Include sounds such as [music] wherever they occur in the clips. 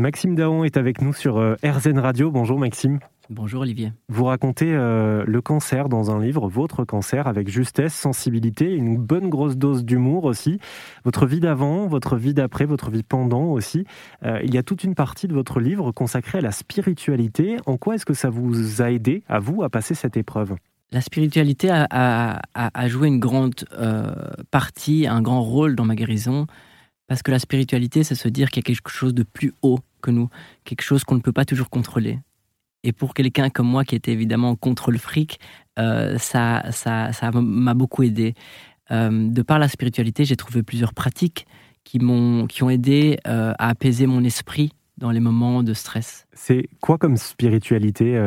Maxime Daon est avec nous sur euh, RZN Radio. Bonjour Maxime. Bonjour Olivier. Vous racontez euh, le cancer dans un livre, votre cancer, avec justesse, sensibilité, une bonne grosse dose d'humour aussi. Votre vie d'avant, votre vie d'après, votre vie pendant aussi. Euh, il y a toute une partie de votre livre consacrée à la spiritualité. En quoi est-ce que ça vous a aidé, à vous, à passer cette épreuve? La spiritualité a, joué une grande euh, partie, un grand rôle dans ma guérison. Parce que la spiritualité, c'est se dire qu'il y a quelque chose de plus haut que nous, quelque chose qu'on ne peut pas toujours contrôler. Et pour quelqu'un comme moi qui était évidemment contre le fric, euh, ça, ça, ça m'a beaucoup aidé. Euh, de par la spiritualité, j'ai trouvé plusieurs pratiques qui m'ont, qui ont aidé euh, à apaiser mon esprit dans les moments de stress. C'est quoi comme spiritualité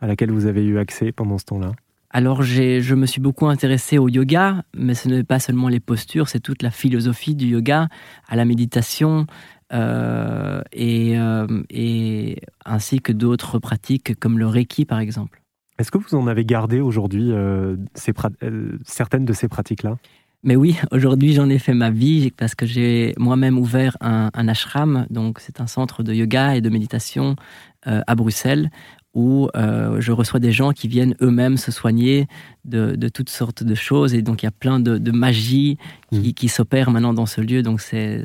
à laquelle vous avez eu accès pendant ce temps-là? Alors je me suis beaucoup intéressé au yoga, mais ce n'est pas seulement les postures, c'est toute la philosophie du yoga, à la méditation, et, euh, et, ainsi que d'autres pratiques comme le Reiki par exemple. Est-ce que vous en avez gardé aujourd'hui euh, certaines de ces pratiques-là? Mais oui, [laughs] aujourd'hui j'en ai fait ma vie parce que j'ai moi-même ouvert un, un, ashram, donc c'est un centre de yoga et de méditation à Bruxelles où euh, je reçois des gens qui viennent eux-mêmes se soigner de, toutes sortes de choses. Et donc, il y a plein de, magie qui, mmh. s'opère maintenant dans ce lieu. Donc, c'est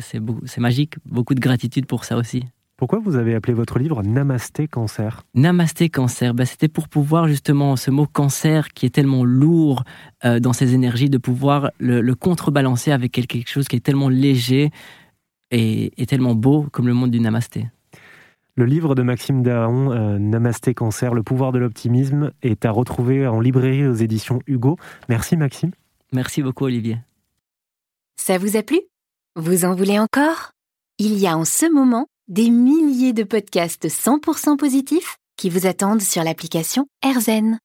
magique. Beaucoup de gratitude pour ça aussi. Pourquoi vous avez appelé votre livre Namasté Cancer? Namasté Cancer, ben, c'était pour pouvoir justement, ce mot cancer qui est tellement lourd euh, dans ses énergies, de pouvoir le, contrebalancer avec quelque chose qui est tellement léger et, et tellement beau comme le monde du Namasté. Le livre de Maxime Daon, euh, Namasté Cancer, le pouvoir de l'optimisme, est à retrouver en librairie aux éditions Hugo. Merci Maxime. Merci beaucoup Olivier. Ça vous a plu? Vous en voulez encore? Il y a en ce moment des milliers de podcasts 100% positifs qui vous attendent sur l'application AirZen.